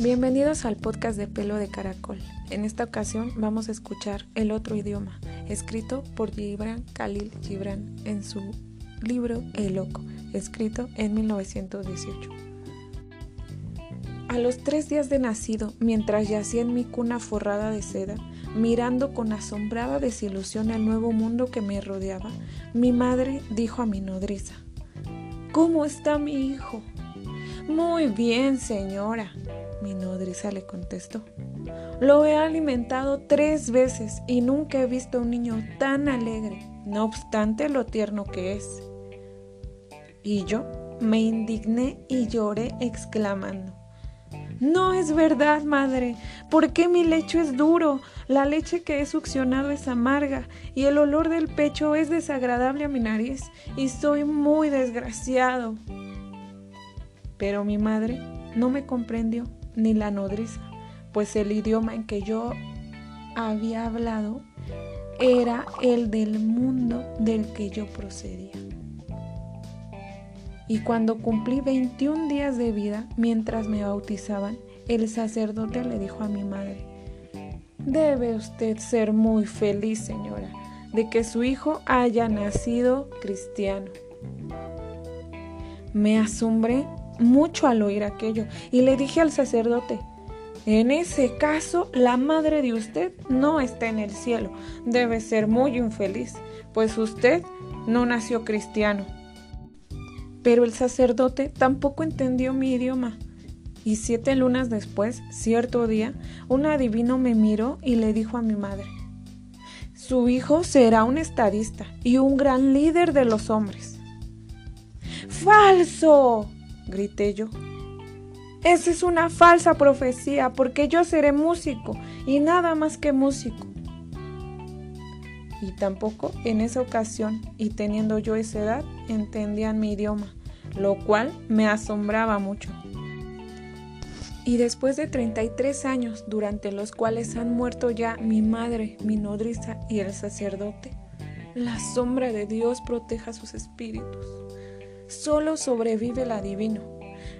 Bienvenidos al podcast de Pelo de Caracol. En esta ocasión vamos a escuchar El otro idioma, escrito por Gibran Khalil Gibran en su libro El Loco, escrito en 1918. A los tres días de nacido, mientras yacía en mi cuna forrada de seda, mirando con asombrada desilusión el nuevo mundo que me rodeaba, mi madre dijo a mi nodriza, ¿Cómo está mi hijo? Muy bien, señora, mi nodriza le contestó. Lo he alimentado tres veces y nunca he visto a un niño tan alegre, no obstante lo tierno que es. Y yo me indigné y lloré exclamando. No es verdad, madre. ¿Por qué mi lecho es duro? La leche que he succionado es amarga y el olor del pecho es desagradable a mi nariz y soy muy desgraciado. Pero mi madre no me comprendió ni la nodriza, pues el idioma en que yo había hablado era el del mundo del que yo procedía. Y cuando cumplí 21 días de vida, mientras me bautizaban, el sacerdote le dijo a mi madre, Debe usted ser muy feliz, señora, de que su hijo haya nacido cristiano. Me asombré mucho al oír aquello y le dije al sacerdote, en ese caso, la madre de usted no está en el cielo. Debe ser muy infeliz, pues usted no nació cristiano. Pero el sacerdote tampoco entendió mi idioma. Y siete lunas después, cierto día, un adivino me miró y le dijo a mi madre, su hijo será un estadista y un gran líder de los hombres. ¡Falso! Grité yo. Esa es una falsa profecía porque yo seré músico y nada más que músico. Y tampoco en esa ocasión, y teniendo yo esa edad, entendían mi idioma, lo cual me asombraba mucho. Y después de 33 años, durante los cuales han muerto ya mi madre, mi nodriza y el sacerdote, la sombra de Dios proteja sus espíritus. Solo sobrevive el adivino.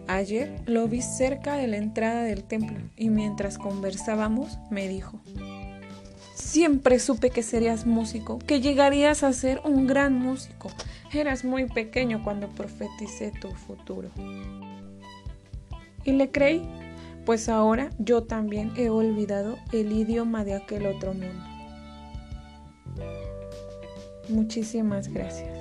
Ayer lo vi cerca de la entrada del templo y mientras conversábamos me dijo, Siempre supe que serías músico, que llegarías a ser un gran músico. Eras muy pequeño cuando profeticé tu futuro. Y le creí, pues ahora yo también he olvidado el idioma de aquel otro mundo. Muchísimas gracias.